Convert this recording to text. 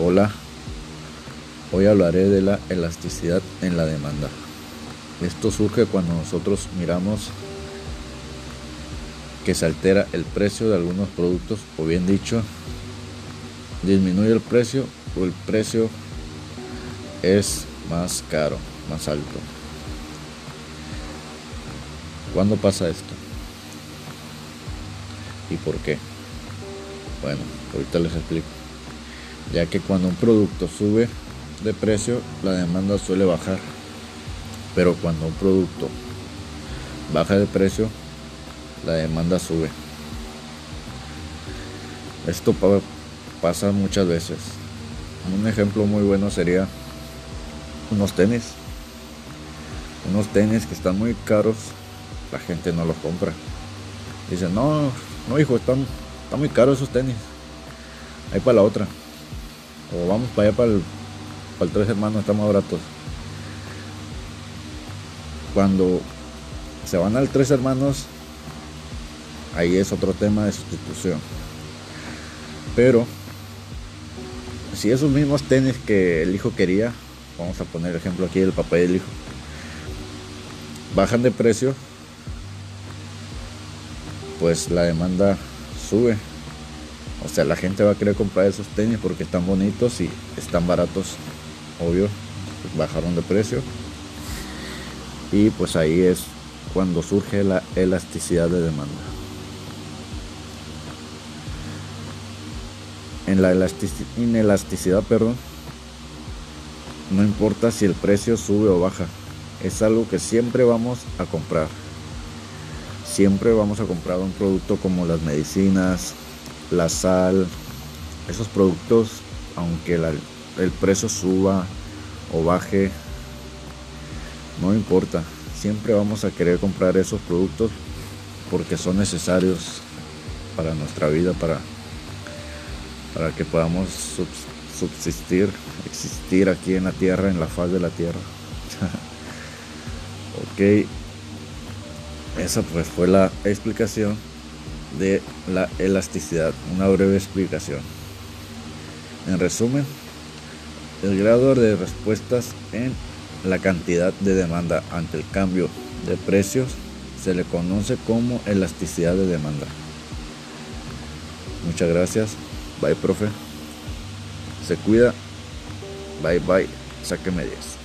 Hola, hoy hablaré de la elasticidad en la demanda. Esto surge cuando nosotros miramos que se altera el precio de algunos productos o bien dicho, disminuye el precio o el precio es más caro, más alto. ¿Cuándo pasa esto? ¿Y por qué? Bueno, ahorita les explico. Ya que cuando un producto sube de precio, la demanda suele bajar. Pero cuando un producto baja de precio, la demanda sube. Esto pasa muchas veces. Un ejemplo muy bueno sería unos tenis. Unos tenis que están muy caros, la gente no los compra. Dicen, no, no hijo, están, están muy caros esos tenis. Ahí para la otra. O vamos para allá para el, para el tres hermanos, están más baratos. Cuando se van al tres hermanos, ahí es otro tema de sustitución. Pero si esos mismos tenis que el hijo quería, vamos a poner el ejemplo aquí del papá y del hijo, bajan de precio, pues la demanda sube. O sea, la gente va a querer comprar esos tenis porque están bonitos y están baratos, obvio, bajaron de precio. Y pues ahí es cuando surge la elasticidad de demanda. En la inelasticidad, perdón, no importa si el precio sube o baja, es algo que siempre vamos a comprar. Siempre vamos a comprar un producto como las medicinas, la sal, esos productos, aunque el precio suba o baje, no importa, siempre vamos a querer comprar esos productos porque son necesarios para nuestra vida, para, para que podamos subsistir, existir aquí en la tierra, en la faz de la tierra. ok, esa pues fue la explicación de la elasticidad, una breve explicación. En resumen, el grado de respuestas en la cantidad de demanda ante el cambio de precios se le conoce como elasticidad de demanda. Muchas gracias. Bye, profe. Se cuida. Bye, bye. Sáqueme 10.